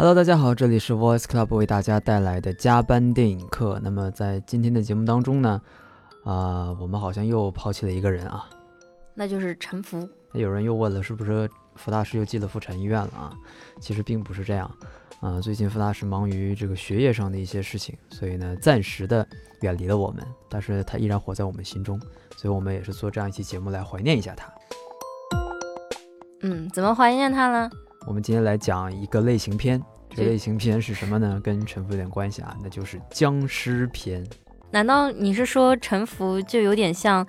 Hello，大家好，这里是 Voice Club 为大家带来的加班电影课。那么在今天的节目当中呢，啊、我们好像又抛弃了一个人啊。那就是陈福。有人又问了，是不是福大师又进了妇产医院了啊？其实并不是这样，啊、最近福大师忙于这个学业上的一些事情，所以呢，暂时的远离了我们，但是他依然活在我们心中，所以我们也是做这样一期节目来怀念一下他。嗯，怎么怀念他呢？我们今天来讲一个类型片，这个类型片是什么呢？跟陈福有点关系啊，那就是僵尸片。难道你是说陈福就有点像，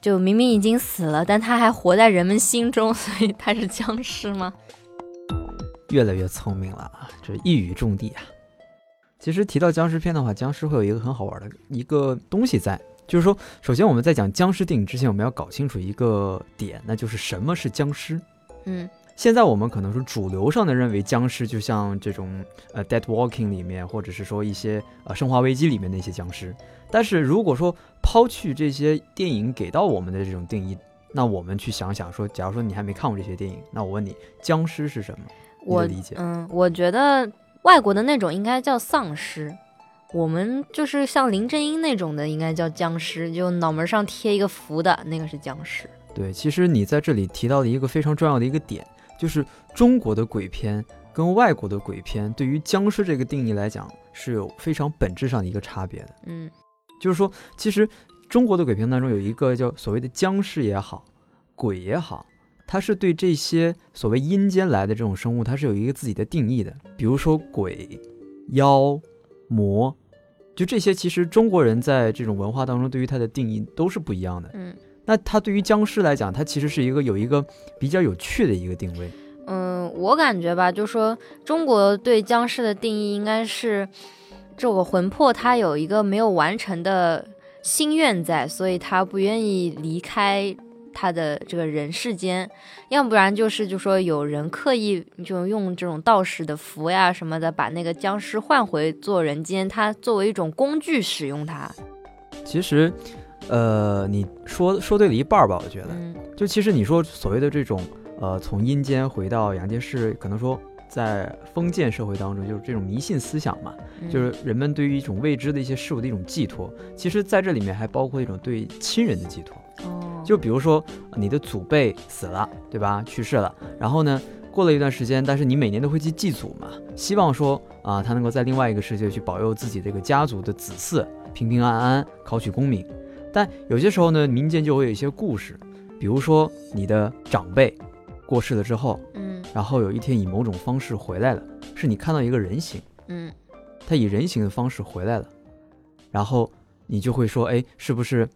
就明明已经死了，但他还活在人们心中，所以他是僵尸吗？越来越聪明了啊，这一语中的啊。其实提到僵尸片的话，僵尸会有一个很好玩的一个东西在，就是说，首先我们在讲僵尸电影之前，我们要搞清楚一个点，那就是什么是僵尸。嗯现在我们可能说主流上的认为僵尸就像这种呃《Dead Walking》里面，或者是说一些呃《生化危机》里面的一些僵尸。但是如果说抛去这些电影给到我们的这种定义，那我们去想想说，假如说你还没看过这些电影，那我问你，僵尸是什么？我理解？嗯，我觉得外国的那种应该叫丧尸，我们就是像林正英那种的，应该叫僵尸，就脑门上贴一个符的那个是僵尸。对，其实你在这里提到了一个非常重要的一个点，就是中国的鬼片跟外国的鬼片对于僵尸这个定义来讲是有非常本质上的一个差别的。嗯就是说，其实中国的鬼片当中有一个叫所谓的僵尸也好，鬼也好，它是对这些所谓阴间来的这种生物，它是有一个自己的定义的。比如说鬼、妖、魔，就这些，其实中国人在这种文化当中对于它的定义都是不一样的。嗯那它对于僵尸来讲，它其实是一个有一个比较有趣的一个定位。嗯，我感觉吧，就说中国对僵尸的定义应该是这个魂魄它有一个没有完成的心愿在，所以他不愿意离开他的这个人世间，要不然就是就说有人刻意就用这种道士的符呀什么的，把那个僵尸换回做人间，它作为一种工具使用它。其实，呃，你说说对了一半儿吧，我觉得。嗯就其实你说所谓的这种，呃，从阴间回到阳间是可能说在封建社会当中，就是这种迷信思想嘛，嗯就是人们对于一种未知的一些事物的一种寄托。其实，在这里面还包括一种对亲人的寄托。哦，就比如说你的祖辈死了，对吧？去世了，然后呢，过了一段时间，但是你每年都会去祭祖嘛，希望说啊，他能够在另外一个世界去保佑自己这个家族的子嗣平平安安，考取功名。但有些时候呢，民间就会有一些故事，比如说你的长辈过世了之后，嗯。然后有一天以某种方式回来了，是你看到一个人形，嗯。他以人形的方式回来了，然后你就会说，哎，是不是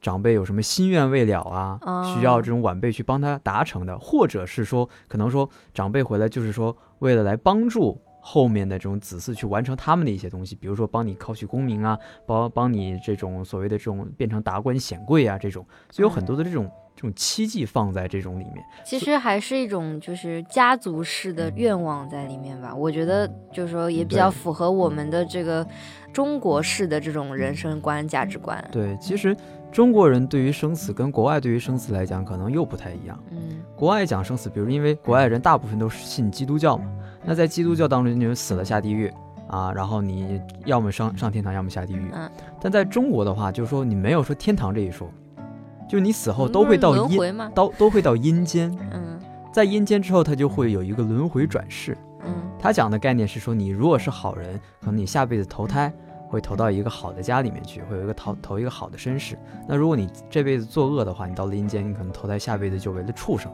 长辈有什么心愿未了啊？哦。需要这种晚辈去帮他达成的，或者是说，可能说长辈回来就是说为了来帮助后面的这种子嗣去完成他们的一些东西，比如说帮你考取功名啊，帮帮你这种所谓的这种变成达官显贵啊这种，所以有很多的这种这种期冀放在这种里面。其实还是一种就是家族式的愿望在里面吧。我觉得就是说也比较符合我们的这个中国式的这种人生观、价值观。对，其实中国人对于生死跟国外对于生死来讲，可能又不太一样。嗯国外讲生死，比如因为国外人大部分都是信基督教嘛，那在基督教当中，你们死了下地狱啊，然后你要么上上天堂，要么下地狱。嗯，但在中国的话，就是说你没有说天堂这一说，就你死后都会到阴？都都会到阴间，嗯在阴间之后，他就会有一个轮回转世。嗯他讲的概念是说，你如果是好人，可能你下辈子投胎会投到一个好的家里面去，会有一个投投一个好的身世。那如果你这辈子作恶的话，你到了阴间，你可能投胎下辈子就为了畜生，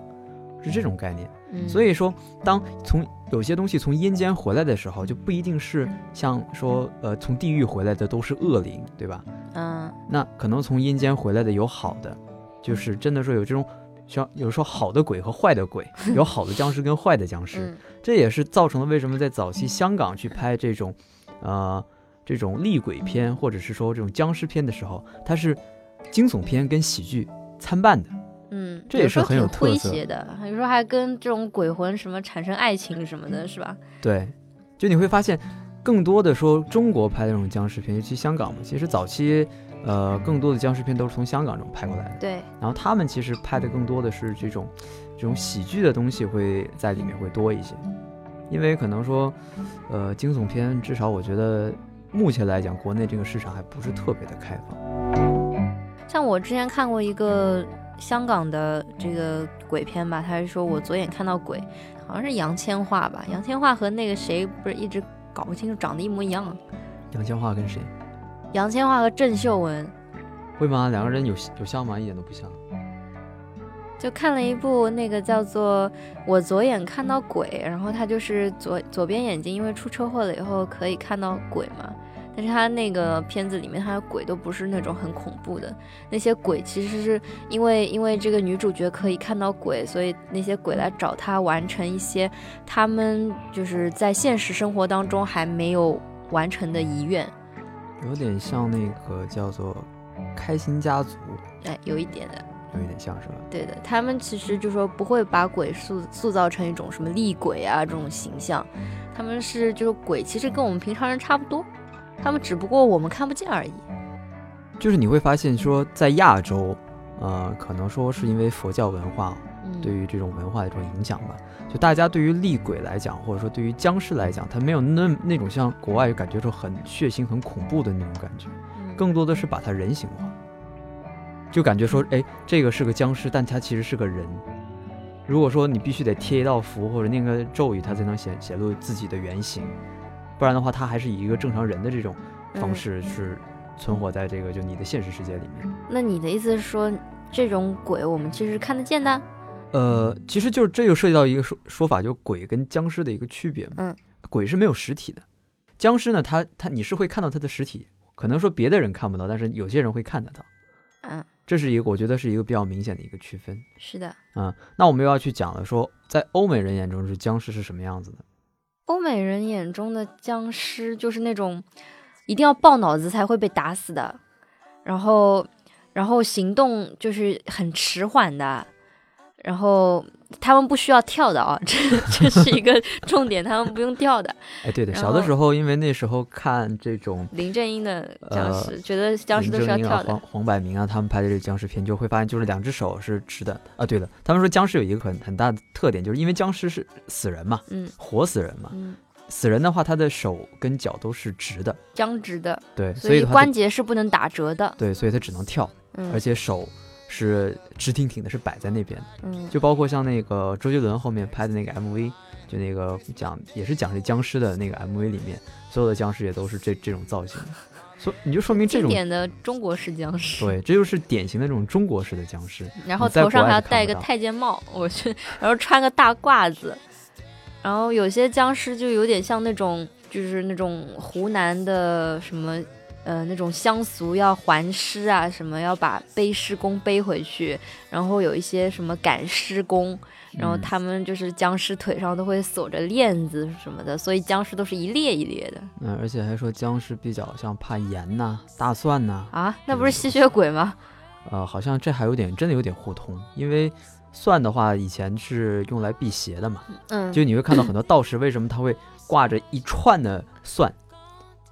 是这种概念。嗯，所以说，当从有些东西从阴间回来的时候，就不一定是像说呃从地狱回来的都是恶灵，对吧？嗯那可能从阴间回来的有好的，就是真的说有这种。像有说好的鬼和坏的鬼，有好的僵尸跟坏的僵尸，嗯这也是造成了为什么在早期香港去拍这种，呃，这种厉鬼片或者是说这种僵尸片的时候，它是惊悚片跟喜剧参半的。嗯，这也是很有特色谐的，有时候还跟这种鬼魂什么产生爱情什么的，是吧？对，就你会发现，更多的说中国拍的这种僵尸片，尤其香港嘛，其实早期，呃，更多的僵尸片都是从香港这种拍过来的。对，然后他们其实拍的更多的是这种，这种喜剧的东西会在里面会多一些。因为可能说，呃，惊悚片至少我觉得目前来讲，国内这个市场还不是特别的开放。像我之前看过一个香港的这个鬼片吧，他是说我左眼看到鬼，好像是杨千嬅吧，杨千嬅和那个谁不是一直搞不清楚，长得一模一样。杨千嬅跟谁？杨千嬅和郑秀文。会吗？两个人有有像吗？一点都不像。就看了一部那个叫做《我左眼看到鬼》，然后他就是左左边眼睛因为出车祸了以后可以看到鬼嘛，但是他那个片子里面他的鬼都不是那种很恐怖的，那些鬼其实是因为因为这个女主角可以看到鬼，所以那些鬼来找她完成一些他们就是在现实生活当中还没有完成的遗愿，有点像那个叫做《开心家族》，哎，有一点的。有一点像是吧？对的，他们其实就说不会把鬼塑塑造成一种什么厉鬼啊这种形象，他们是就是鬼，其实跟我们平常人差不多，他们只不过我们看不见而已。就是你会发现说，在亚洲，呃，可能说是因为佛教文化对于这种文化的一种影响吧，就大家对于厉鬼来讲，或者说对于僵尸来讲，他没有那那种像国外感觉说很血腥、很恐怖的那种感觉，更多的是把它人形化。就感觉说，哎，这个是个僵尸，但它其实是个人。如果说你必须得贴一道符或者念个咒语，它才能显显露自己的原型，不然的话，他还是以一个正常人的这种方式是存活在这个就你的现实世界里面。那你的意思是说，这种鬼我们其实是看得见的？呃，其实就是这就涉及到一个说说法，就鬼跟僵尸的一个区别嘛。嗯，鬼是没有实体的，僵尸呢，他他你是会看到他的实体，可能说别的人看不到，但是有些人会看得到。嗯。这是一个，我觉得是一个比较明显的一个区分。是的，嗯，那我们又要去讲了，说在欧美人眼中是僵尸是什么样子的？欧美人眼中的僵尸就是那种一定要爆脑子才会被打死的，然后，然后行动就是很迟缓的，然后。他们不需要跳的啊，这这是一个重点，他们不用跳的。哎，对的，小的时候因为那时候看这种林正英的僵尸，觉得僵尸都是要跳的。黄黄百鸣啊，他们拍的这个僵尸片，就会发现就是两只手是直的啊。对的，他们说僵尸有一个很很大的特点，就是因为僵尸是死人嘛，嗯，活死人嘛，嗯，死人的话，他的手跟脚都是直的，僵直的，对，所以关节是不能打折的，对，所以他只能跳，嗯，而且手。是直挺挺的，是摆在那边的嗯，就包括像那个周杰伦后面拍的那个 MV，就那个讲也是讲这僵尸的那个 MV 里面，所有的僵尸也都是这这种造型，所你就说明这种典的中国式僵尸，对，这就是典型的这种中国式的僵尸。然后头上还要戴一个太监帽，我去，然后穿个大褂子，然后有些僵尸就有点像那种，就是那种湖南的什么。呃，那种乡俗要还尸啊，什么要把背尸工背回去，然后有一些什么赶尸工，然后他们就是僵尸腿上都会锁着链子什么的，所以僵尸都是一列一列的。嗯，而且还说僵尸比较像怕盐呐、大蒜呐。啊，那不是吸血鬼吗？呃，好像这还有点真的有点互通，因为蒜的话以前是用来辟邪的嘛。嗯，就你会看到很多道士为什么他会挂着一串的蒜。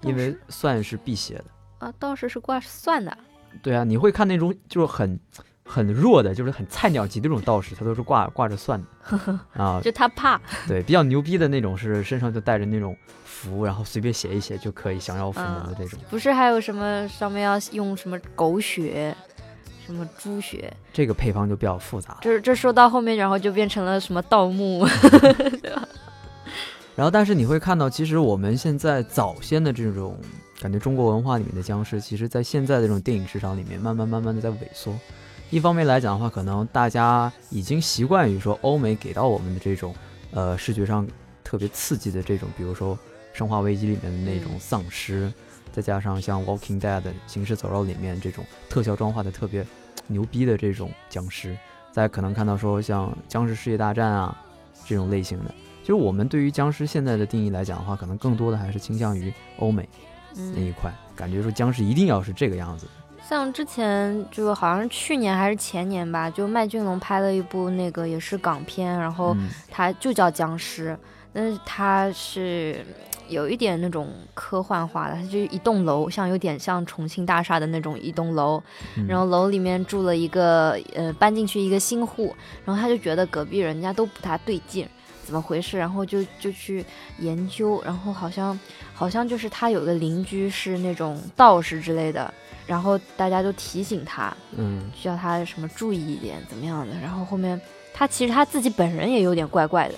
因为蒜是辟邪的啊，道士是挂蒜的。对啊，你会看那种就是很很弱的，就是很菜鸟级的那种道士，他都是挂挂着蒜的 啊。就他怕。对，比较牛逼的那种是身上就带着那种符，然后随便写一写就可以降妖伏魔的这种。不是还有什么上面要用什么狗血，什么猪血？这个配方就比较复杂。这这说到后面，然后就变成了什么盗墓，对吧？然后，但是你会看到，其实我们现在早先的这种感觉，中国文化里面的僵尸，其实在现在的这种电影市场里面，慢慢慢慢的在萎缩。一方面来讲的话，可能大家已经习惯于说欧美给到我们的这种，呃，视觉上特别刺激的这种，比如说《生化危机》里面的那种丧尸，再加上像《Walking Dead》行尸走肉里面这种特效妆化的特别牛逼的这种僵尸，再可能看到说像《僵尸世界大战》啊这种类型的。其实我们对于僵尸现在的定义来讲的话，可能更多的还是倾向于欧美那一块，感觉说僵尸一定要是这个样子。像之前就好像是去年还是前年吧，就麦浚龙拍了一部那个也是港片，然后它就叫僵尸，但是它是有一点那种科幻化的，它就一栋楼，像有点像重庆大厦的那种一栋楼，然后楼里面住了一个呃搬进去一个新户，然后他就觉得隔壁人家都不太对劲。怎么回事，然后就就去研究，然后好像好像就是他有个邻居是那种道士之类的，然后大家都提醒他，嗯。需要他什么注意一点，怎么样的，然后后面他其实他自己本人也有点怪怪的，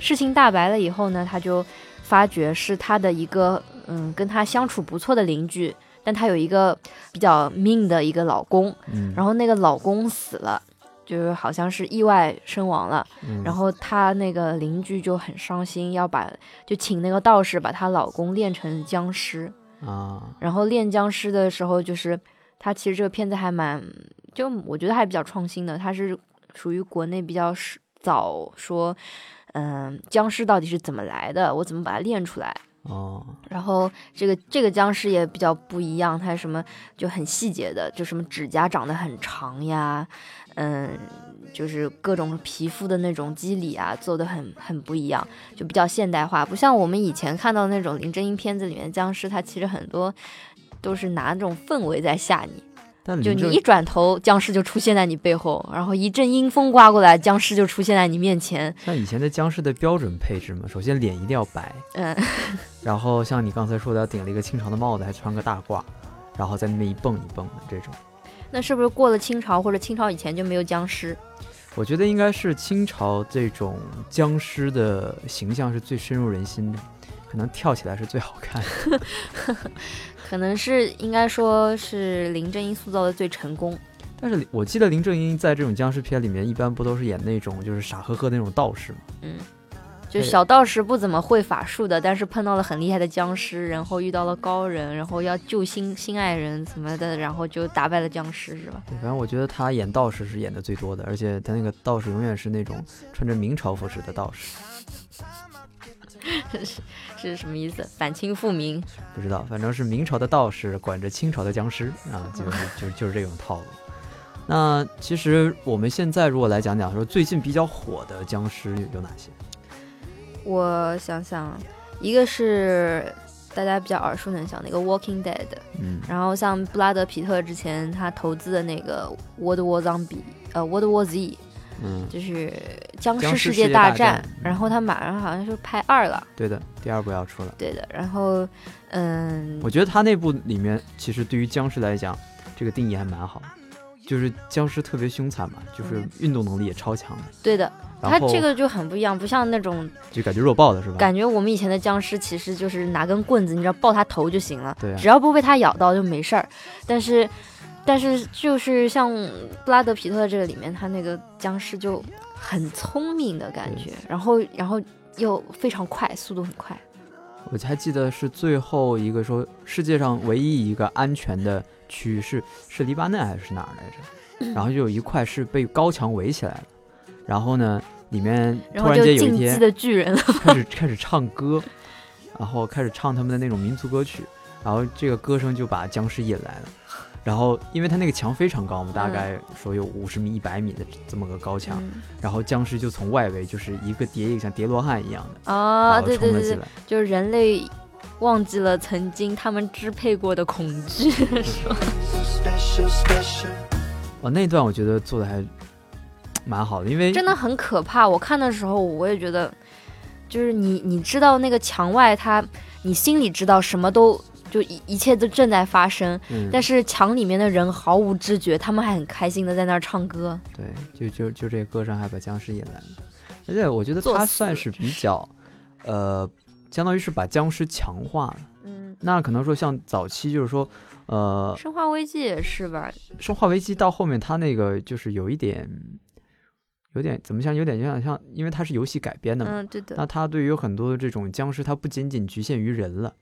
事情大白了以后呢，他就发觉是他的一个嗯跟他相处不错的邻居，但他有一个比较命的一个老公，嗯，然后那个老公死了，就是好像是意外身亡了。嗯然后她那个邻居就很伤心，要把就请那个道士把她老公练成僵尸。啊，然后练僵尸的时候，就是她其实这个片子还蛮，就我觉得还比较创新的，它是属于国内比较是早说，嗯、僵尸到底是怎么来的，我怎么把它练出来。哦，然后这个这个僵尸也比较不一样，它什么就很细节的，就什么指甲长得很长呀，嗯，就是各种皮肤的那种肌理啊，做的很很不一样，就比较现代化，不像我们以前看到那种林正英片子里面的僵尸，它其实很多都是拿那种氛围在吓你，但就你一转头，僵尸就出现在你背后，然后一阵阴风刮过来，僵尸就出现在你面前，像以前的僵尸的标准配置嘛，首先脸一定要白，嗯，然后像你刚才说的，顶了一个清朝的帽子，还穿个大褂，然后在那边一蹦一蹦的这种。那是不是过了清朝或者清朝以前就没有僵尸？我觉得应该是清朝这种僵尸的形象是最深入人心的，可能跳起来是最好看的。可能是应该说是林正英塑造的最成功。但是我记得林正英在这种僵尸片里面，一般不都是演那种就是傻呵呵的那种道士吗？嗯，就小道士不怎么会法术的，但是碰到了很厉害的僵尸，然后遇到了高人，然后要救心心爱人什么的，然后就打败了僵尸，是吧？对，反正我觉得他演道士是演的最多的，而且他那个道士永远是那种穿着明朝服饰的道士。是是什么意思？反清复明。不知道，反正是明朝的道士管着清朝的僵尸啊，就是就是就是这种套路。那其实我们现在如果来讲讲说最近比较火的僵尸有哪些？我想想，一个是大家比较耳熟能详的一个《Walking Dead》，嗯然后像布拉德皮特之前他投资的那个《World War Zombie》呃《World War Z》，嗯，就是僵僵尸世界界大战。然后他马上好像是拍二了，对的，第二部要出了。对的，然后嗯。我，觉得他那部里面其实对于僵尸来讲，这个定义还蛮好，就是僵尸特别凶残嘛，就是嗯运动能力也超强。的，对的，他这个就很不一样，不像那种就感觉弱爆的是吧？感觉我们以前的僵尸其实就是拿根棍子，你知道爆他头就行了，对啊。只要不被他咬到就没事儿。但是，但是就是像布拉德皮特这个里面，他那个僵尸就很聪明的感觉，然后然后又非常快，速度很快。我还记得是最后一个说世界上唯一一个安全的区域是是黎巴嫩还是哪儿来着？然后就有一块是被高墙围起来了，然后呢，里面突然间有一天的巨人，开始开始唱歌，然后开始唱他们的那种民族歌曲，然后这个歌声就把僵尸引来了。然后，因为它那个墙非常高嘛，大嗯概说有五十米、一百米的这么个高墙，嗯然后僵尸就从外围就是一个叠一个像叠罗汉一样的，啊，对对对。就是人类忘记了曾经他们支配过的恐惧。special, special. 哦，那段我觉得做的还蛮好的，因为真的很可怕。我看的时候，我也觉得，就是你你知道那个墙外它，你心里知道什么都就一一切都正在发生，嗯，但是墙里面的人毫无知觉，他们还很开心的在那儿唱歌。对，就就就这个歌声还把僵尸引来了，而且我觉得作死他算是比较，呃，相当于是把僵尸强化了。嗯，那可能说像早期就是说，呃，生化危机也是吧？生化危机到后面它那个就是有一点，有点怎么像，有点有点像，因为它是游戏改编的嘛，嗯，对的。那它对于很多的这种僵尸，它不仅仅局限于人了，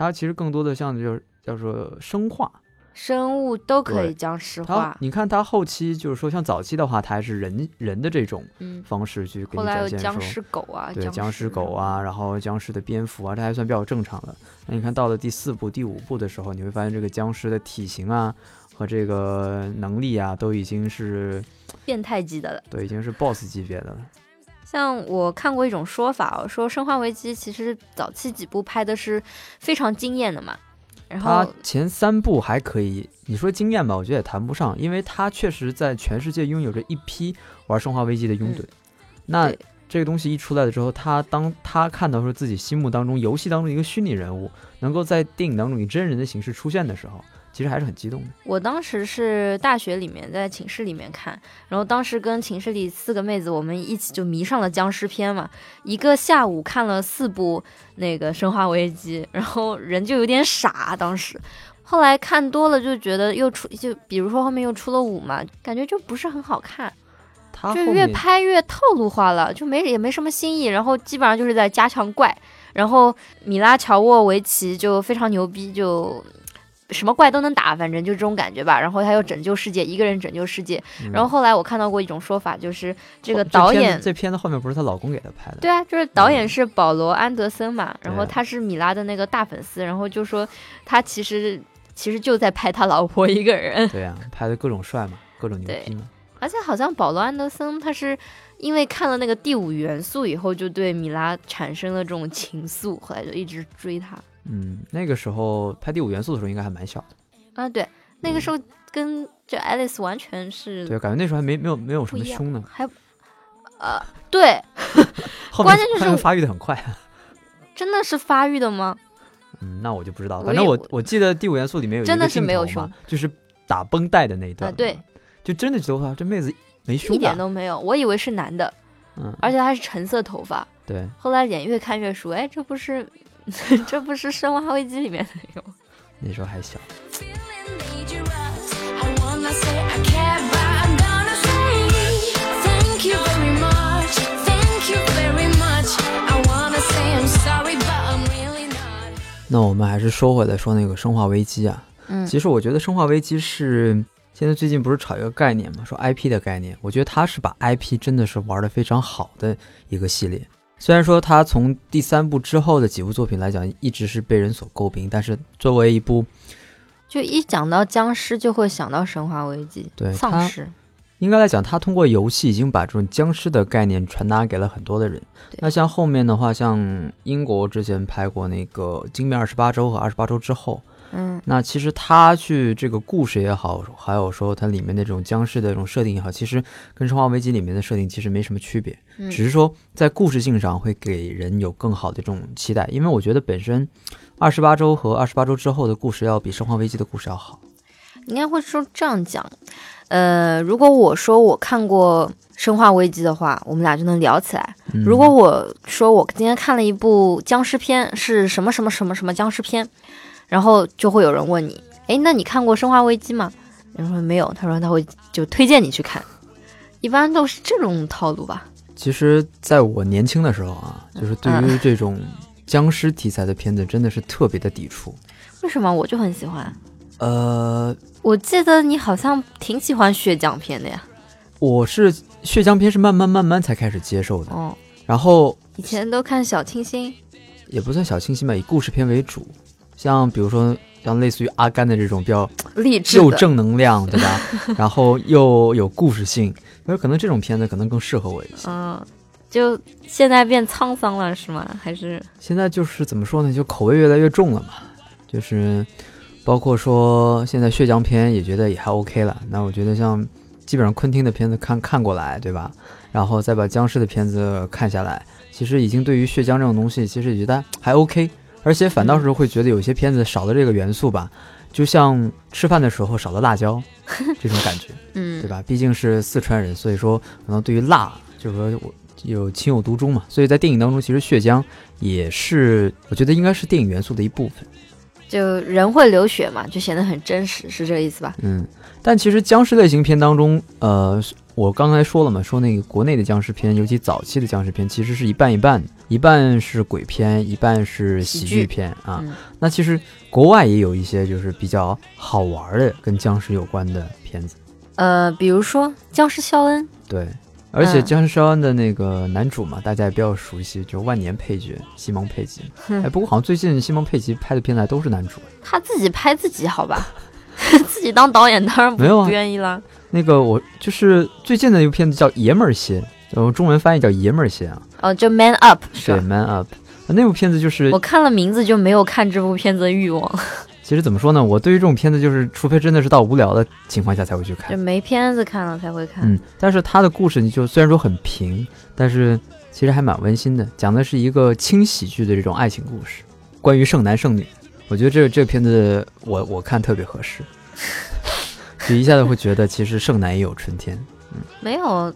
它其实更多的像就是叫做生化。生物都可以对僵尸它化，你看它后期就是说像早期的话，它还是人人的这种嗯，方式去给后来有你展现说。僵尸狗啊，对僵尸狗啊，啊，然后僵尸的蝙蝠啊，这还算比较正常的。那你看到了第四部、第五部的时候，你会发现这个僵尸的体型啊和这个能力啊，都已经是变态级的了。对，已经是 BOSS 级别的了。像我看过一种说法哦，说《生化危机》其实早期几部拍的是非常惊艳的嘛，然它后前三部还可以，你说惊艳吧，我觉得也谈不上，因为它确实在全世界拥有着一批玩《生化危机》的拥趸。那这个东西一出来了之后，他当他看到说自己心目当中游戏当中一个虚拟人物能够在电影当中以真人的形式出现的时候，其实还是很激动的。我当时是大学里面在寝室里面看，然后当时跟寝室里四个妹子，我们一起就迷上了僵尸片嘛，一个下午看了四部那个《生化危机》，然后人就有点傻，当时。后来看多了就觉得又出，就比如说后面又出了五嘛，感觉就不是很好看，就越拍越套路化了，就没也没什么新意，然后基本上就是在加强怪，然后米拉乔沃维奇就非常牛逼，就什么怪都能打，反正就这种感觉吧。然后他又拯救世界，一个人拯救世界。嗯然后后来我看到过一种说法，就是这个导演。这片子后面不是她老公给她拍的，对啊，就是导演是保罗·安德森嘛，然后他是米拉的那个大粉丝，然后就说他其实其实就在拍他老婆一个人，对啊、拍的各种帅嘛，各种牛逼嘛。而且好像保罗·安德森他是因为看了那个第五元素以后，就对米拉产生了这种情愫，后来就一直追她。嗯，那个时候拍第五元素的时候应该还蛮小的，啊，对，那个时候跟这 Alice 完全是对，感觉那时候还没没有没有什么胸呢，还呃，对，关键就是发育的很快。真的是发育的吗？嗯，那我就不知道，我反正我我我记得第五元素里面有一真的个是没有胸，就是打绷带的那一段、啊对，就真的觉得哇，这妹子没胸一点，都没有，我以为是男的，嗯，而且她是橙色头发。对，后来脸越看越熟，哎，这不是这不是《生化危机》里面的那个吗？那时候还小。那我们还是说回来说那个《生化危机》啊，嗯其实我觉得《生化危机》是现在最近不是炒一个概念嘛，说 IP 的概念，我觉得它是把 IP 真的是玩的非常好的一个系列。虽然说它从第三部之后的几部作品来讲，一直是被人所诟病，但是作为一部就一讲到僵尸，就会想到《生化危机》，对丧尸。应该来讲，他通过游戏已经把这种僵尸的概念传达给了很多的人对。那像后面的话，像英国之前拍过那个《惊变二十八周》和《二十八周之后》，嗯，那其实他去这个故事也好，还有说它里面的这种僵尸的这种设定也好，其实跟《生化危机》里面的设定其实没什么区别，嗯只是说在故事性上会给人有更好的这种期待。因为我觉得本身二十八周和二十八周之后的故事要比《生化危机》的故事要好。应该会说这样讲。呃，如果我说我看过《生化危机》的话，我们俩就能聊起来。嗯如果我说我今天看了一部僵尸片，是什么什么什么什么僵尸片，然后就会有人问你，诶，那你看过《生化危机》吗？人说没有，他说他会就推荐你去看，一般都是这种套路吧。其实在我年轻的时候啊，就是对于这种僵尸题材的片子，真的是特别的抵触。为什么我就很喜欢？呃，我记得你好像挺喜欢血浆片的呀。我是血浆片是慢慢慢慢才开始接受的，哦，然后以前都看小清新。也不算小清新吧，以故事片为主，像比如说像类似于阿甘的这种比较励志，又正能量，对吧？然后又有故事性，那可能这种片子可能更适合我一些。嗯，就现在变沧桑了是吗？还是现在就是怎么说呢，就口味越来越重了嘛，就是包括说现在血浆片也觉得也还 OK 了。那我觉得像基本上昆汀的片子看看过来，对吧？然后再把僵尸的片子看下来，其实已经对于血浆这种东西，其实也觉得还 OK。而且反倒是会觉得有些片子少了这个元素吧，就像吃饭的时候少了辣椒 这种感觉。嗯对吧？毕竟是四川人，所以说可能对于辣，就是说我有情有独钟嘛。所以在电影当中，其实血浆也是，我觉得应该是电影元素的一部分。就人会流血嘛，就显得很真实，是这个意思吧？嗯，但其实僵尸类型片当中，呃，我刚才说了嘛，说那个国内的僵尸片，尤其早期的僵尸片，其实是一半一半，一半是鬼片，一半是喜喜剧剧片啊。嗯那其实国外也有一些就是比较好玩的跟僵尸有关的片子。呃，比如说僵尸肖恩，对，而且嗯僵尸肖恩的那个男主嘛，大家也比较熟悉，就万年配角西蒙佩吉。哼哎，不过好像最近西蒙佩吉拍的片子还都是男主。他自己拍自己好吧？自己当导演当然不愿意啦。那个我就是最近的一部片子叫《爷们儿心》，然后，中文翻译叫《爷们儿心》啊，哦，就 Man Up 是对，《？Man Up》。那部片子就是我，看了名字就没有看这部片子的欲望，其实怎么说呢？我对于这种片子，就是除非真的是到无聊的情况下才会去看就。没片子看了才会看。嗯，但是他的故事，你就虽然说很平，但是其实还蛮温馨的，讲的是一个轻喜剧的这种爱情故事，关于剩男剩女。我觉得这这片子我我看特别合适，就一下子会觉得其实剩男也有春天。嗯没有，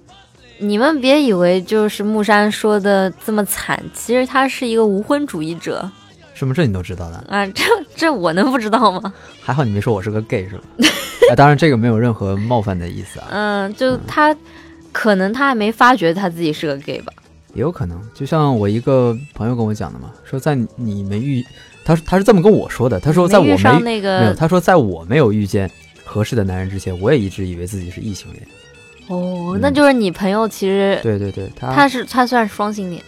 你们别以为就是木山说的这么惨，其实他是一个无婚主义者什么这你都知道的？啊，这这我能不知道吗？还好你没说我是个 gay 是吧？啊，当然这个没有任何冒犯的意思啊，嗯，就他可能他还没发觉他自己是个 gay 吧。也有可能。就像我一个朋友跟我讲的嘛，说在你没遇，他他是这么跟我说的，他说在我没遇上没有，个他说在我没有遇见合适的男人之前，我也一直以为自己是异性恋。哦，那就是你朋友其实对对对，他他是他算是双性恋，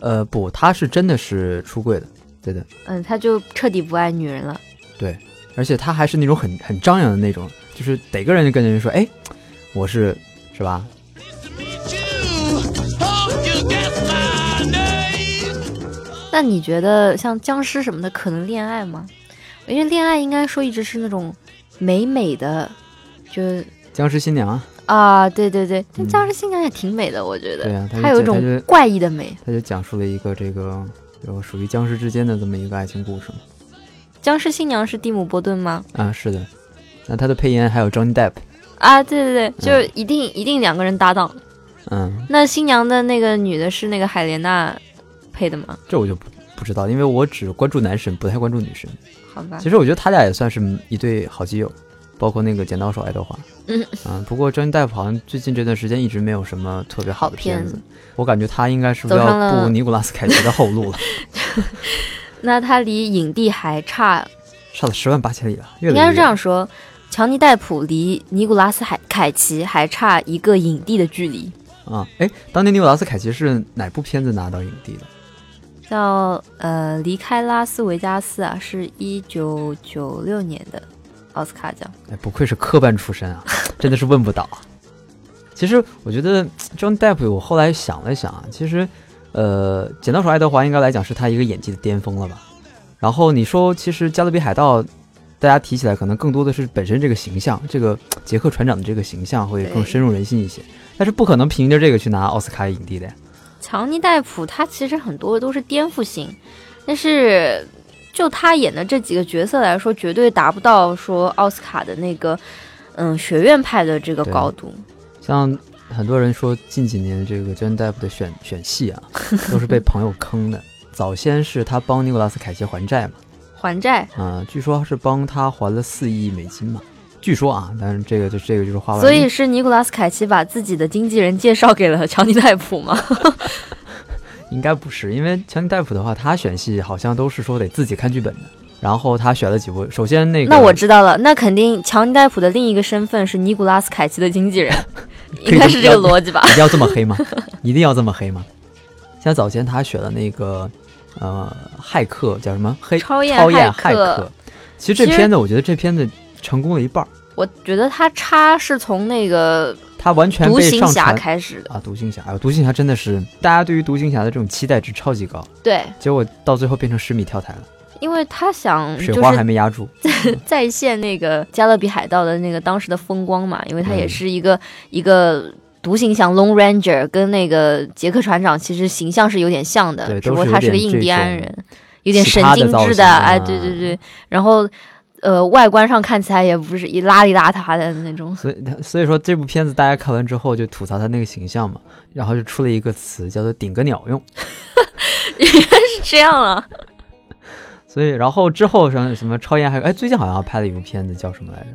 呃不，他是真的是出柜的，对的，嗯，他就彻底不爱女人了。对，而且他还是那种很很张扬的那种，就是逮个人就跟人说，哎，我是是吧？那你觉得像僵尸什么的可能恋爱吗？因为恋爱应该说一直是那种美美的，就僵尸新娘啊，啊，对对对，但嗯僵尸新娘也挺美的，我觉得，对啊她有一种怪异的美。他就讲述了一个这个就属于僵尸之间的这么一个爱情故事嘛。僵尸新娘是蒂姆·波顿吗？啊，是的，那他的配音还有 Johnny Depp，啊，对对对，就是一定、一定两个人搭档。嗯，那新娘的那个女的是那个海莲娜配的吗？这我就不不知道，因为我只关注男神，不太关注女神。好吧其，实我觉得他俩也算是一对好基友，包括那个剪刀手爱德华。嗯不过 Johnny Depp 好像最近这段时间一直没有什么特别好的片子我感觉他应该是要步尼古拉斯凯奇的后路了，那他离影帝还差，差了十万八千里了，越应该是这样说，乔尼戴普离尼古拉斯海凯奇还差一个影帝的距离。啊。哎，当年尼古拉斯凯奇是哪部片子拿到影帝的？叫呃离开拉斯维加斯啊，是一九九六年的奥斯卡奖。哎，不愧是科班出身啊，真的是问不倒啊。其实我觉得 John Depp，我后来想了想啊，其实，呃，剪刀手爱德华应该来讲是他一个演技的巅峰了吧。然后你说，其实《加勒比海盗》，大家提起来可能更多的是本身这个形象，这个杰克船长的这个形象会更深入人心一些。但是不可能凭着这个去拿奥斯卡影帝的呀。强尼戴普他其实很多都是颠覆性，但是就他演的这几个角色来说，绝对达不到说奥斯卡的那个嗯学院派的这个高度。像很多人说近几年这个 John Depp 的选选戏啊，都是被朋友坑的。早先是他帮尼古拉斯凯奇还债嘛，还债，啊、据说是帮他还了四亿美金嘛，据说啊，但是这个就这个就是花完，所以是尼古拉斯凯奇把自己的经纪人介绍给了 乔尼戴普吗？应该不是，因为乔尼戴普的话，他选戏好像都是说得自己看剧本的，然后他选了几部，首先那个那我知道了，那肯定乔尼戴普的另一个身份是尼古拉斯凯奇的经纪人，应该是这个逻辑吧？一定要这么黑吗？一定要这么黑吗？像早前他选的那个呃骇客叫什么黑超验骇骇客，其实这片子我觉得这片子成功了一半儿，我觉得他差是从那个他完全独行侠传。开始的，啊，独行侠，哎呦，独行侠真的是大家对于独行侠的这种期待值超级高，对，结果到最后变成十米跳台了，因为他想水花还没压住。再现那个加勒比海盗的那个当时的风光嘛，因为他也嗯是一个、一个独行侠 Lone Ranger，跟那个杰克船长其实形象是有点像的，只不过他是个印第安人，有点神经质的，啊。对对对，然后呃外观上看起来也不是一邋里邋遢的那种，所以他所以说这部片子大家看完之后就吐槽他那个形象嘛，然后就出了一个词叫做“顶个鸟用原来是这样啊。”，所以然后之后什么什么超验还有哎最近好像拍了一部片子叫什么来着，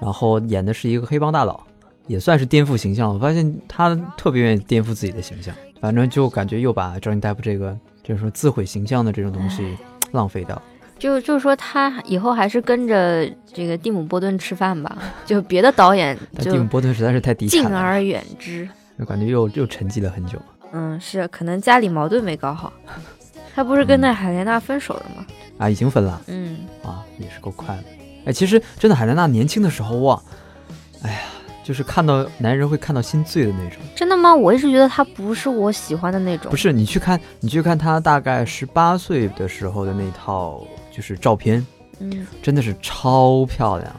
然后演的是一个黑帮大佬，也算是颠覆形象。我发现他特别愿意颠覆自己的形象，反正就感觉又把 Johnny Depp 这个就是说自毁形象的这种东西浪费掉。就就是说，他以后还是跟着这个蒂姆·波顿吃饭吧，就别的导演就蒂姆·波顿实在是太低产了，敬而远之。就感觉又又沉寂了很久。嗯，是可能家里矛盾没搞好，他不是跟那海莲娜分手了吗？啊，已经分了嗯，啊，也是够快的。哎，其实真的海莲娜年轻的时候哇，哎呀，就是看到男人会看到心醉的那种。真的吗？我一直觉得他不是我喜欢的那种。不是，你去看，你去看他大概十八岁的时候的那套就是照片，嗯，真的是超漂亮。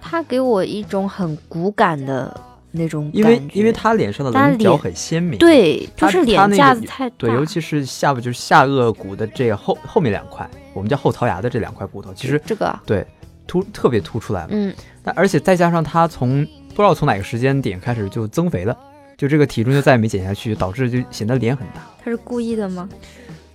他给我一种很骨感的那种因为感觉因为他脸上的他棱角脸很鲜明，对，就是脸那个架子太大，对，尤其是下巴就是下颚骨的这后后面两块，我们叫后槽牙的这两块骨头，其实这个啊，对突特别突出来嘛。嗯，但而且再加上他从不知道从哪个时间点开始就增肥了，就这个体重就再也没减下去，导致就显得脸很大。他是故意的吗？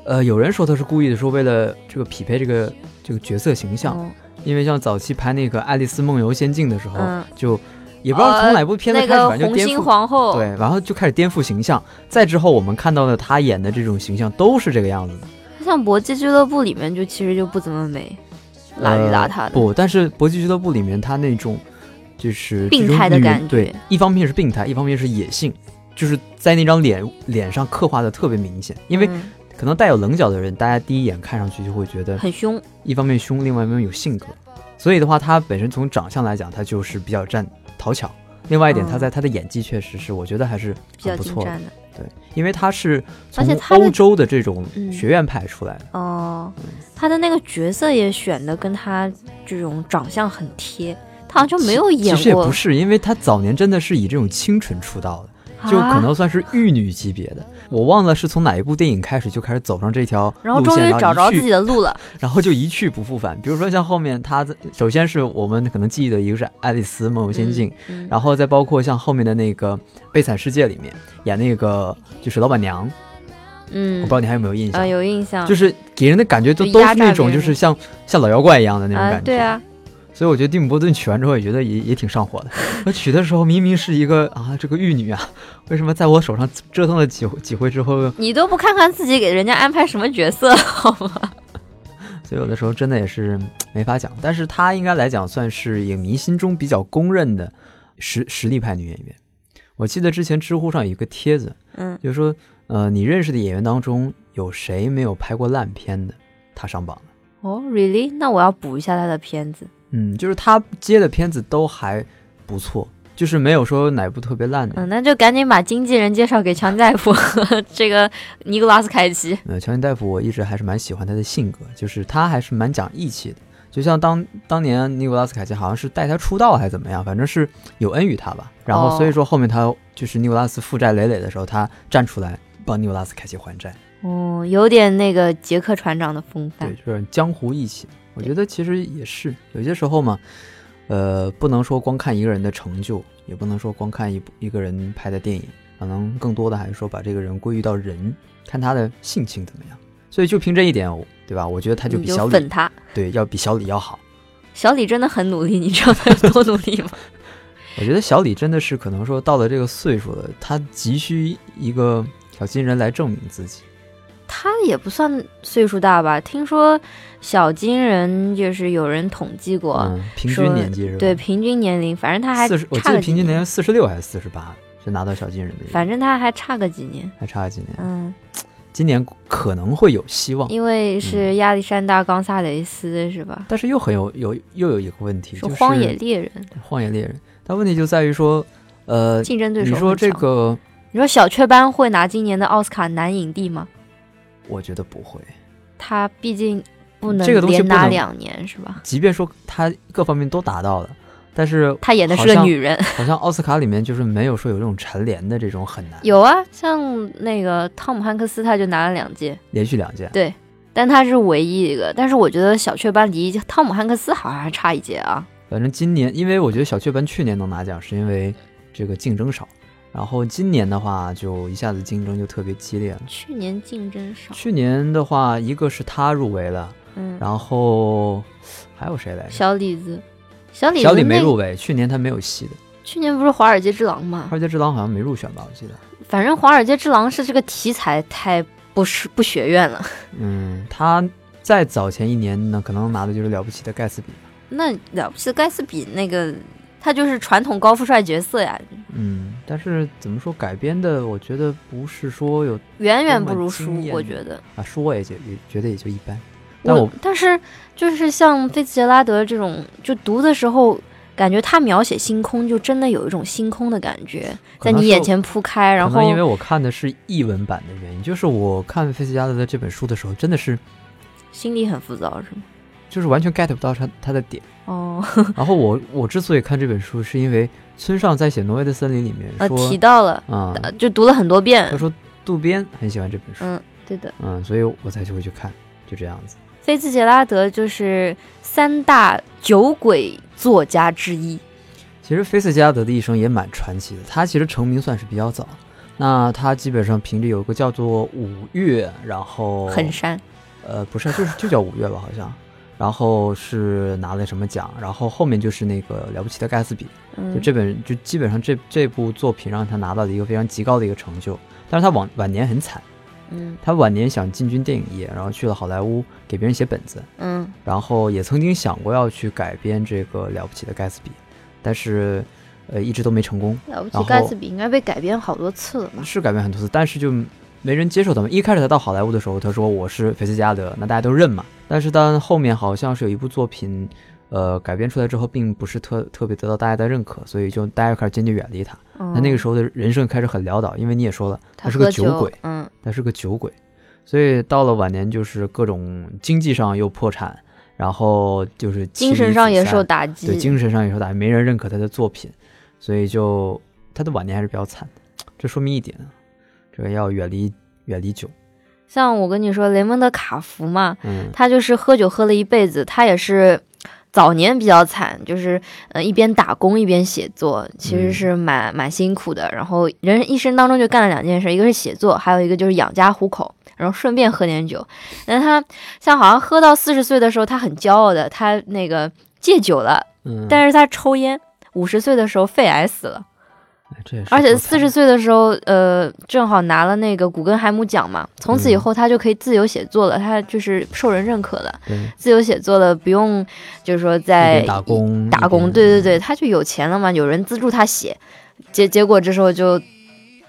呃，有人说他是故意的，说为了这个匹配这个这个角色形象，哦因为像早期拍那个《爱丽丝梦游仙境》的时候，嗯就也不知道从哪部片子开始，那个红心反正就颠覆。皇后，对，然后就开始颠覆形象。再之后，我们看到的他演的这种形象都是这个样子的，像搏击俱乐部里面就其实就不怎么美，邋里邋遢的。呃不，但是搏击俱乐部里面他那种就是病态的感觉对，一方面是病态，一方面是野性，就是在那张脸脸上刻画的特别明显。因为嗯可能带有棱角的人，大家第一眼看上去就会觉得很凶，一方面凶，另外一方面有性格。所以的话，他本身从长相来讲，他就是比较占讨巧。另外一点，嗯他在他的演技确实是，我觉得还是比较很不错的。对，因为他是从欧洲的这种嗯学院派出来的。哦，他的那个角色也选的跟他这种长相很贴，他好像就没有演过其实也不，是，因为他早年真的是以这种清纯出道的，就可啊能算是玉女级别的。我忘了是从哪一部电影开始就开始走上这条 然后路线，终于找着自己的路了。然后就一去不复返。比如说像后面他在，首先是我们可能记忆的一个是《爱丽丝梦游仙境》嗯，然后再包括像后面的那个《悲惨世界》里面演那个就是老板娘，嗯，我不知道你还有没有印象？啊，有印象，就是给人的感觉都就都是那种就是像像老妖怪一样的那种啊，感觉。对啊，所以我觉得蒂姆·波顿娶完之后也觉得也也挺上火的。我娶的时候明明是一个啊这个玉女啊，为什么在我手上折腾了几几回之后，你都不看看自己给人家安排什么角色，好吗？所以有的时候真的也是嗯没法讲。但是她应该来讲算是影迷心中比较公认的实实力派女演员。我记得之前知乎上有一个帖子，嗯，就是说呃你认识的演员当中有谁没有拍过烂片的？她上榜了。哦，really？那我要补一下他的片子。嗯，就是他接的片子都还不错，就是没有说哪部特别烂的。嗯，那就赶紧把经纪人介绍给强大夫和 这个尼古拉斯凯奇。呃，乔恩大夫我一直还是蛮喜欢他的性格，就是他还是蛮讲义气的。就像当当年尼古拉斯凯奇好像是带他出道还是怎么样，反正是有恩于他吧。然后所以说后面他就是尼古拉斯负债累累的时候，他站出来帮尼古拉斯凯奇还债，哦，有点那个杰克船长的风范对，。就是江湖义气。我觉得其实也是有些时候嘛，呃，不能说光看一个人的成就，也不能说光看一部一个人拍的电影，可能更多的还是说把这个人归于到人，看他的性情怎么样。所以就凭这一点，对吧？我觉得他就比小李粉他。对要比小李要好。小李真的很努力，你知道他有多努力吗？我觉得小李真的是可能说到了这个岁数了，他急需一个小金人来证明自己。他也不算岁数大吧？听说小金人就是有人统计过，嗯，平均年纪是吧？对，平均年龄，反正他还四十，我记得平均年年，龄四十六还是四十八，是拿到小金人的，反正他还差个几年。还差个几年。嗯，今年可能会有希望，因为是亚历山大·冈萨雷斯是吧？但是又很有有又有一个问题，就是荒野猎人，荒野猎人。但问题就在于说，呃，竞争对手你说这个，你说小雀斑会拿今年的奥斯卡男影帝吗？我觉得不会。他毕竟不能这个东西连拿两年是吧？即便说他各方面都达到了，但是他演的是个女人，好像奥斯卡里面就是没有说有这种蝉联的这种很难，有啊，像那个汤姆汉克斯他就拿了两届，连续两届。对，但他是唯一一个。但是我觉得小雀斑离汤姆汉克斯好像还差一届啊。反正今年，因为我觉得小雀斑去年能拿奖，是因为这个竞争少。然后今年的话，就一下子竞争就特别激烈了。去年竞争少，去年的话，一个是他入围了，嗯，然后还有谁来着？小李子，小李子小李没入围，去年他没有戏的。去年不是《华尔街之狼》吗华？尔街之狼好像没入选吧？我记得。反正《华尔街之狼》是这个题材太不是不学院了。嗯，他再早前一年呢，可能拿的就是了不起的盖茨比。那了不起的盖茨比那个，他就是传统高富帅角色呀，嗯，但是怎么说改编的，我觉得不是说有远远不如书我觉得。啊，书我也觉也觉得也就一般。但我但是就是像菲茨杰拉德这种，就读的时候，感觉他描写星空，就真的有一种星空的感觉，在你眼前铺开，然后可能因为我看的是译文版的原因，就是我看菲茨杰拉德的这本书的时候，真的是心里很浮躁，是吗？就是完全 get 不到他他的点。哦，然后我我之所以看这本书，是因为村上在写《挪威的森林》里面呃，说提到了，啊、呃就读了很多遍他。说渡边很喜欢这本书，嗯，对的。嗯，所以我才就会去看，就这样子。菲茨杰拉德就是三大酒鬼作家之一。其实菲茨杰拉德的一生也蛮传奇的，他其实成名算是比较早。那他基本上凭着有一个叫做五月，然后狠山，呃不是，就是就叫五月吧，好像。然后是拿了什么奖，然后后面就是那个了不起的盖茨比，就嗯，这本就基本上这这部作品让他拿到了一个非常极高的一个成就。但是他晚晚年很惨，嗯他晚年想进军电影业，然后去了好莱坞给别人写本子，嗯然后也曾经想过要去改编这个了不起的盖茨比，但是呃一直都没成功。了不起盖茨比应该被改编好多次了吧？是改编很多次，但是就没人接受他们。一开始他到好莱坞的时候，他说我是菲茨加德，那大家都认嘛。但是当后面好像是有一部作品，呃，改编出来之后，并不是特特别得到大家的认可，所以就大家开始渐渐远离他。嗯他那个时候的人生开始很潦倒，因为你也说了，他是个酒鬼，嗯他是个酒鬼，所以到了晚年就是各种经济上又破产，然后就是精神上也受打，打击。对，精神上也受打击，没人认可他的作品，所以就他的晚年还是比较惨的。这说明一点，这个要远离远离酒。像我跟你说，雷蒙德·卡福嘛，嗯他就是喝酒喝了一辈子，他也是早年比较惨，就是呃一边打工一边写作，其实嗯是蛮、蛮辛苦的。然后人一生当中就干了两件事，一个是写作，还有一个就是养家糊口，然后顺便喝点酒。但他像好像喝到四十岁的时候，他很骄傲的，他那个戒酒了，嗯，但是他抽烟。五十岁的时候肺癌死了，哎这也是而且四十岁的时候，呃，正好拿了那个古根海姆奖嘛。从此以嗯后，他就可以自由写作了，他就是受人认可了。对自由写作了，不用就是说在打工打工，对对对，他就有钱了嘛，有人资助他写，结结果这时候就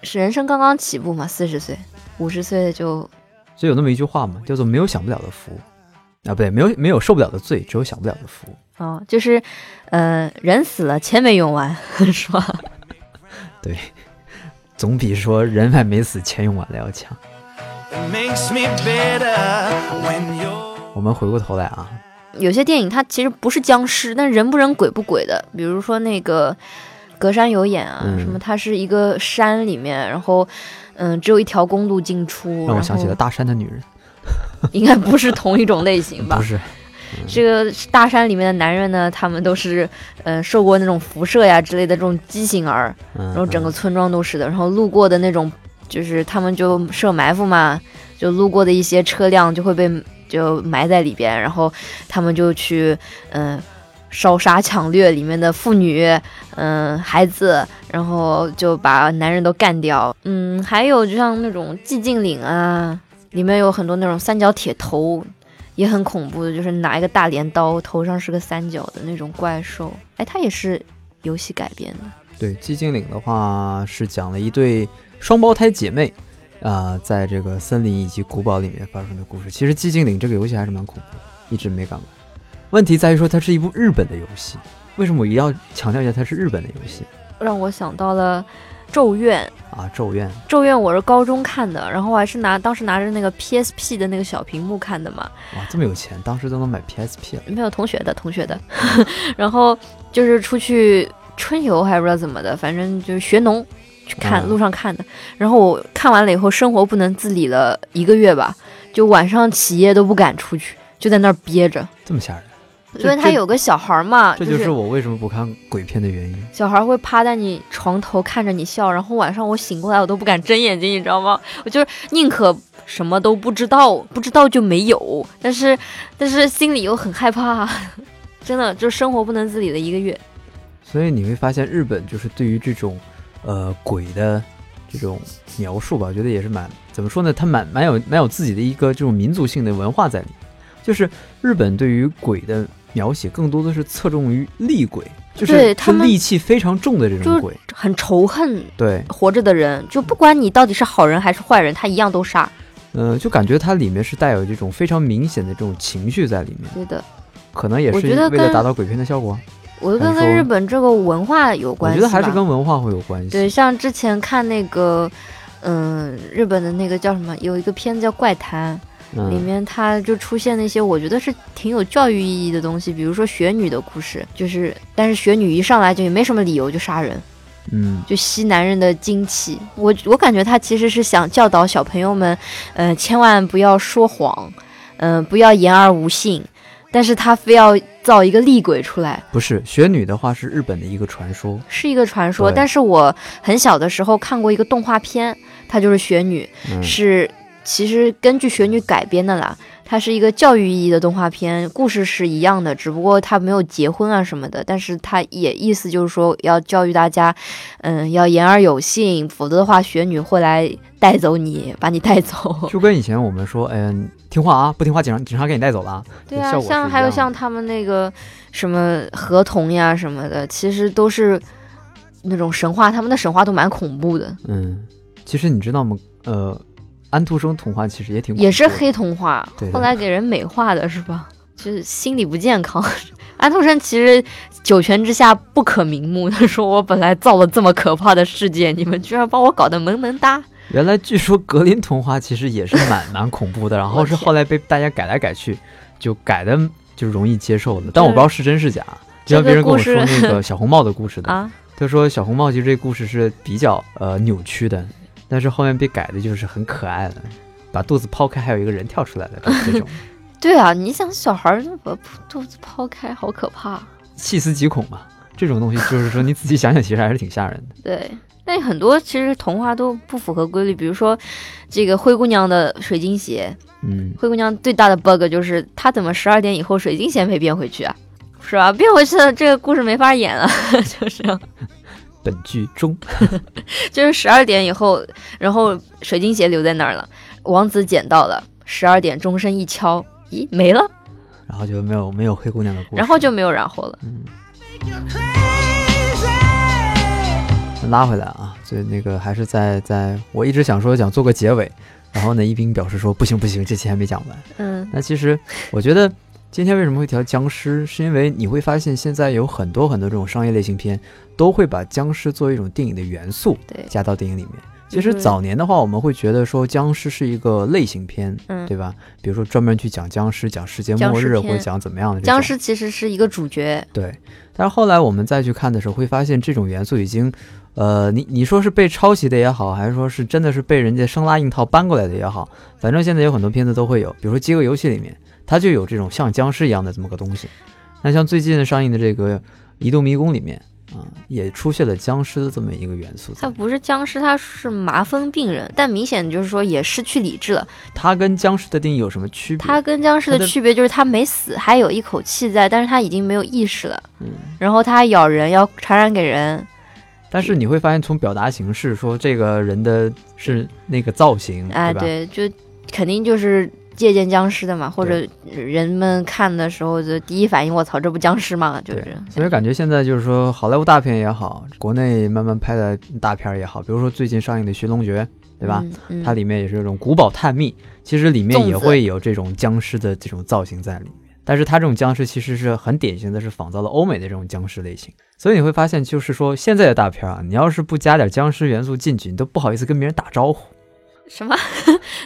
是人生刚刚起步嘛，四十岁、五十岁就所以有那么一句话嘛，叫做没有享不了的福啊，不对，没有没有受不了的罪，只有享不了的福。哦，就是呃人死了钱没用完，是吧？总比说人还没死，钱用完了要强。It makes me better when you're. 我们回过头来啊，有些电影它其实不是僵尸，但人不人鬼不鬼的，比如说那个隔山有眼啊，嗯什么它是一个山里面，然后嗯只有一条公路进出，让我想起了大山的女人，应该不是同一种类型吧 不？是，这个大山里面的男人呢，他们都是，呃，受过那种辐射呀之类的这种畸形儿，嗯，然后整个嗯村庄都是的，然后路过的那种，就是他们就设埋伏嘛，就路过的一些车辆就会被就埋在里边，然后他们就去，嗯、烧杀抢掠里面的妇女，嗯、孩子，然后就把男人都干掉。嗯，还有就像那种寂静岭啊，里面有很多那种三角铁头，也很恐怖的，就是拿一个大镰刀，头上是个三角的那种怪兽。哎，它也是游戏改编的。对，寂静岭的话是讲了一对双胞胎姐妹，啊、在这个森林以及古堡里面发生的故事。其实寂静岭这个游戏还是蛮恐怖的，一直没敢玩。问题在于说它是一部日本的游戏，为什么我一定要强调一下它是日本的游戏让我想到了《咒怨》。啊？咒怨，《咒怨》我是高中看的，然后我还是拿当时拿着那个 PSP 的那个小屏幕看的嘛，哇，这么有钱，当时都能买 PSP 了。没有同学的同学的，然后就是出去春游还不知道怎么的，反正就是学农去看、嗯路上看的。然后我看完了以后，生活不能自理了一个月吧，就晚上起夜都不敢出去，就在那儿憋着。这么吓人，因为他有个小孩儿嘛，这就是我为什么不看鬼片的原因。小孩会趴在你床头看着你笑，然后晚上我醒过来我都不敢睁眼睛，你知道吗？我就是宁可什么都不知道，不知道就没有，但是但是心里又很害怕，真的就生活不能自理的一个月。所以你会发现，日本就是对于这种呃鬼的这种描述吧，我觉得也是蛮怎么说呢？它蛮蛮有蛮有自己的一个这种民族性的文化在里面。就是日本对于鬼的描写，更多的是侧重于厉鬼，就是他们戾气非常重的这种鬼。很仇恨对，活着的人，就不管你到底是好人还是坏人，他一样都杀。嗯、就感觉它里面是带有这种非常明显的这种情绪在里面，对的，可能也是为了达到鬼片的效果。我觉得跟日本这个文化有关系我。觉得还是跟文化会有关系。对，像之前看那个，嗯，日本的那个叫什么，有一个片子叫《怪谈》，嗯，面它就出现那些我觉得是挺有教育意义的东西，比如说雪女的故事，就是但是雪女一上来就也没什么理由就杀人，嗯。就吸男人的精气。我我感觉他其实是想教导小朋友们，呃，千万不要说谎，嗯、不要言而无信，但是他非要造一个厉鬼出来，不是雪女的话是日本的一个传说，是一个传说。但是我很小的时候看过一个动画片，它就是雪女，嗯。是其实根据雪女改编的啦。它是一个教育意义的动画片，故事是一样的，只不过它没有结婚啊什么的。但是它也意思就是说要教育大家，嗯，要言而有信，否则的话雪女会来带走你，把你带走。就跟以前我们说，嗯，听话啊，不听话警察警察给你带走了啊，对啊，像还有像他们那个什么合同呀什么的，其实都是那种神话，他们的神话都蛮恐怖的。嗯，其实你知道吗？呃，安徒生童话其实也挺也是黑童话对，的后来给人美化的是吧？就是心理不健康。安徒生其实九泉之下不可瞑目，他说我本来造了这么可怕的世界，你们居然把我搞得萌萌哒。原来据说格林童话其实也是蛮蛮恐怖的，然后是后来被大家改来改去，就改的就容易接受的。但我不知道是真是假。就像别人跟我说那个小红帽的故事的，啊，他说小红帽其实这故事是比较呃扭曲的，但是后面被改的就是很可爱了，把肚子抛开，还有一个人跳出来的这种，对啊，你想小孩儿就把肚子抛开，好可怕。细思极恐嘛。这种东西就是说你仔细想想，其实还是挺吓人的。对，但很多其实童话都不符合规律，比如说这个灰姑娘的水晶鞋，嗯，灰姑娘最大的 bug 就是她怎么十二点以后水晶鞋没变回去啊？是吧？变回去了，这个故事没法演了，就是。本剧中，就是十二点以后，然后水晶鞋留在那儿了，王子捡到了，十二点钟声一敲，咦，没了，然后就没有没有灰姑娘的故事，然后就没有然后了。嗯。拉回来啊，所以那个还是在在，我一直想说想做个结尾，然后呢，一冰表示说不行不行，这期还没讲完。嗯。那其实我觉得今天为什么会调僵尸，是因为你会发现现在有很多很多这种商业类型片都会把僵尸作为一种电影的元素对。加到电影里面。其实早年的话，我们会觉得说僵尸是一个类型片，嗯，对吧？比如说专门去讲僵尸、讲世界末日或者讲怎么样的僵尸其实是一个主角，对，但是后来我们再去看的时候，会发现这种元素已经，呃，你你说是被抄袭的也好，还是说是真的是被人家生拉硬套搬过来的也好，反正现在有很多片子都会有，比如说《饥饿游戏》里面，它就有这种像僵尸一样的这么个东西。那像最近上映的这个《移动迷宫》里面啊、也出现了僵尸的这么一个元素它。不是僵尸，它是麻风病人，但明显就是说也失去理智了。它跟僵尸的定义有什么区别？它跟僵尸的的区别就是它没死，还有一口气在，但是它已经没有意识了。嗯然后它咬人，要传染给人。但是你会发现，从表达形式说，这个人的是那个造型，哎，对，就肯定就是借鉴僵尸的嘛，或者人们看的时候就第一反应，我操，这不僵尸吗？就是对，所以感觉现在就是说，好莱坞大片也好，国内慢慢拍的大片也好，比如说最近上映的《寻龙诀》，对吧？？嗯，它里面也是这种古堡探秘，其实里面也会有这种僵尸的这种造型在里面。但是它这种僵尸其实是很典型的，是仿造了欧美的这种僵尸类型。所以你会发现，就是说现在的大片啊，你要是不加点僵尸元素进去，你都不好意思跟别人打招呼。什么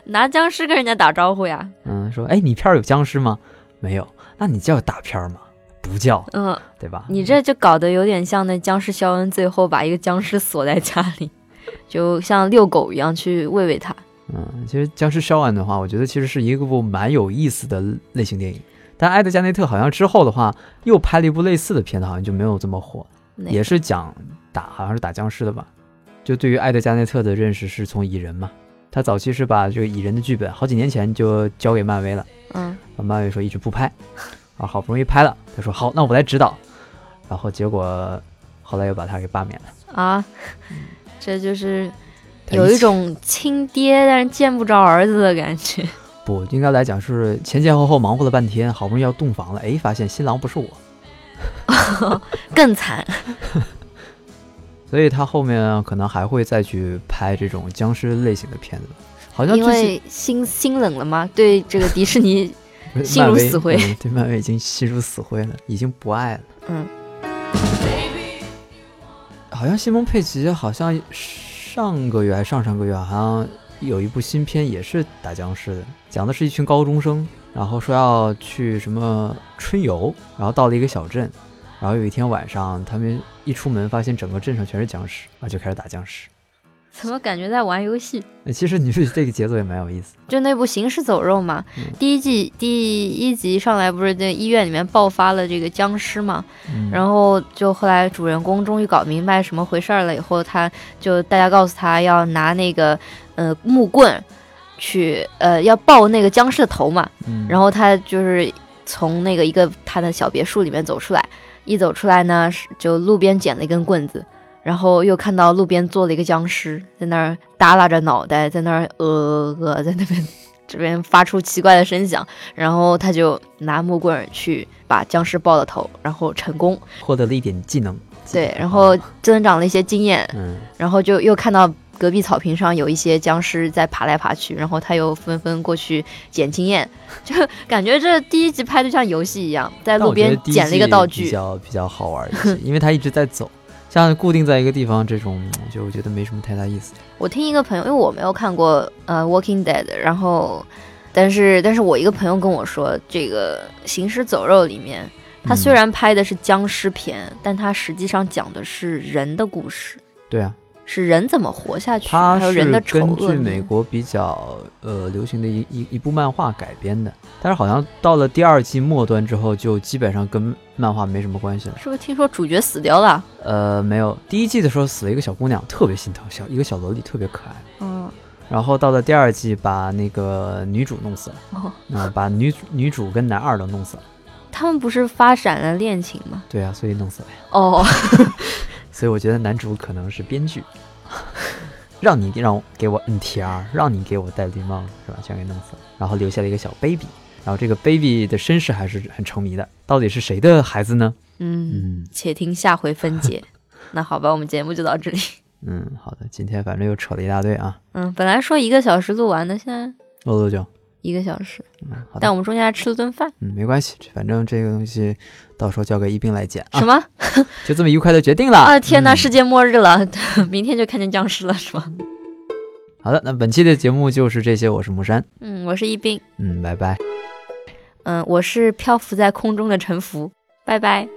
拿僵尸跟人家打招呼呀？嗯，说哎，你片儿有僵尸吗？没有，那你叫大片儿吗？不叫，嗯，对吧？你这就搞得有点像那僵尸肖恩，最后把一个僵尸锁在家里，就像遛狗一样去喂喂它。嗯，其实《僵尸肖恩》的话，我觉得其实是一个部蛮有意思的类型电影。但埃德加内特好像之后的话，又拍了一部类似的片子，好像就没有这么火，也是讲打，好像是打僵尸的吧。就对于埃德加内特的认识是从蚁人嘛，他早期是把这个蚁人的剧本好几年前就交给漫威了，嗯，漫威说一直不拍，啊，好不容易拍了，他说好，那我来指导，然后结果后来又把他给罢免了。啊，这就是有一种亲爹但是见不着儿子的感觉。不应该来讲是前前后后忙活了半天，好不容易要洞房了，哎，发现新郎不是我，更惨。所以他后面可能还会再去拍这种僵尸类型的片子。好像因为心心冷了吗，对这个迪士尼，心如死灰嗯对漫威已经心如死灰了，已经不爱了。嗯，好像西蒙佩吉好像上个月还上上个月好像有一部新片也是打僵尸的，讲的是一群高中生，然后说要去什么春游，然后到了一个小镇，然后有一天晚上，他们一出门发现整个镇上全是僵尸，啊就开始打僵尸。怎么感觉在玩游戏？呃其实你是这个节奏也蛮有意思。就那部《行尸走肉》嘛，嗯第一季第一集上来不是在医院里面爆发了这个僵尸嘛，嗯，然后就后来主人公终于搞明白什么回事儿了以后，他就大家告诉他要拿那个呃木棍去呃要爆那个僵尸的头嘛，嗯然后他就是从那个一个他的小别墅里面走出来，一走出来呢，是就路边捡了一根棍子，然后又看到路边坐了一个僵尸，在那儿耷拉着脑袋，在那儿呃呃在那边这边发出奇怪的声响，然后他就拿木棍儿去把僵尸爆了头，然后成功，获得了一点技能。对，然后增长了一些经验，嗯，然后就又看到隔壁草坪上有一些僵尸在爬来爬去，然后他又纷纷过去捡经验，就感觉这第一集拍的像游戏一样，在路边捡了一个道具。比较比较好玩一些，因为他一直在走。像固定在一个地方这种，就我觉得没什么太大意思。我听一个朋友，因为我没有看过呃《Walking Dead》，然后但是但是我一个朋友跟我说，这个《行尸走肉》里面，它虽嗯然拍的是僵尸片，但它实际上讲的是人的故事，对啊，是人怎么活下去，它是还有人的丑根据。美国比较呃流行的一一一部漫画改编的，但是好像到了第二季末端之后，就基本上跟漫画没什么关系了。是不是听说主角死掉了？呃，没有，第一季的时候死了一个小姑娘，特别心疼，小一个小萝莉，特别可爱。嗯，然后到了第二季，把那个女主弄死了，哦，啊、把女主女主跟男二都弄死了。他们不是发展了恋情吗？对啊，所以弄死了呀。哦，所以我觉得男主可能是编剧，让你让我给我 NTR，让你给我戴绿帽子，是吧？全给弄死了，然后留下了一个小 baby，然后这个 baby 的身世还是很成谜的，到底是谁的孩子呢？嗯，嗯且听下回分解。那好吧，我们节目就到这里。嗯，好的，今天反正又扯了一大堆啊，嗯，本来说一个小时录完的，现在录多久？一个小时，嗯，好的，但我们中间还吃了顿饭。嗯，没关系，反正这个东西到时候交给一冰来剪啊什，么？就这么愉快的决定了。啊！天哪，嗯世界末日了，明天就看见僵尸了，是吗？好的，那本期的节目就是这些，我是木山，嗯，我是一冰，嗯，拜拜。嗯，我是漂浮在空中的沉浮，拜拜。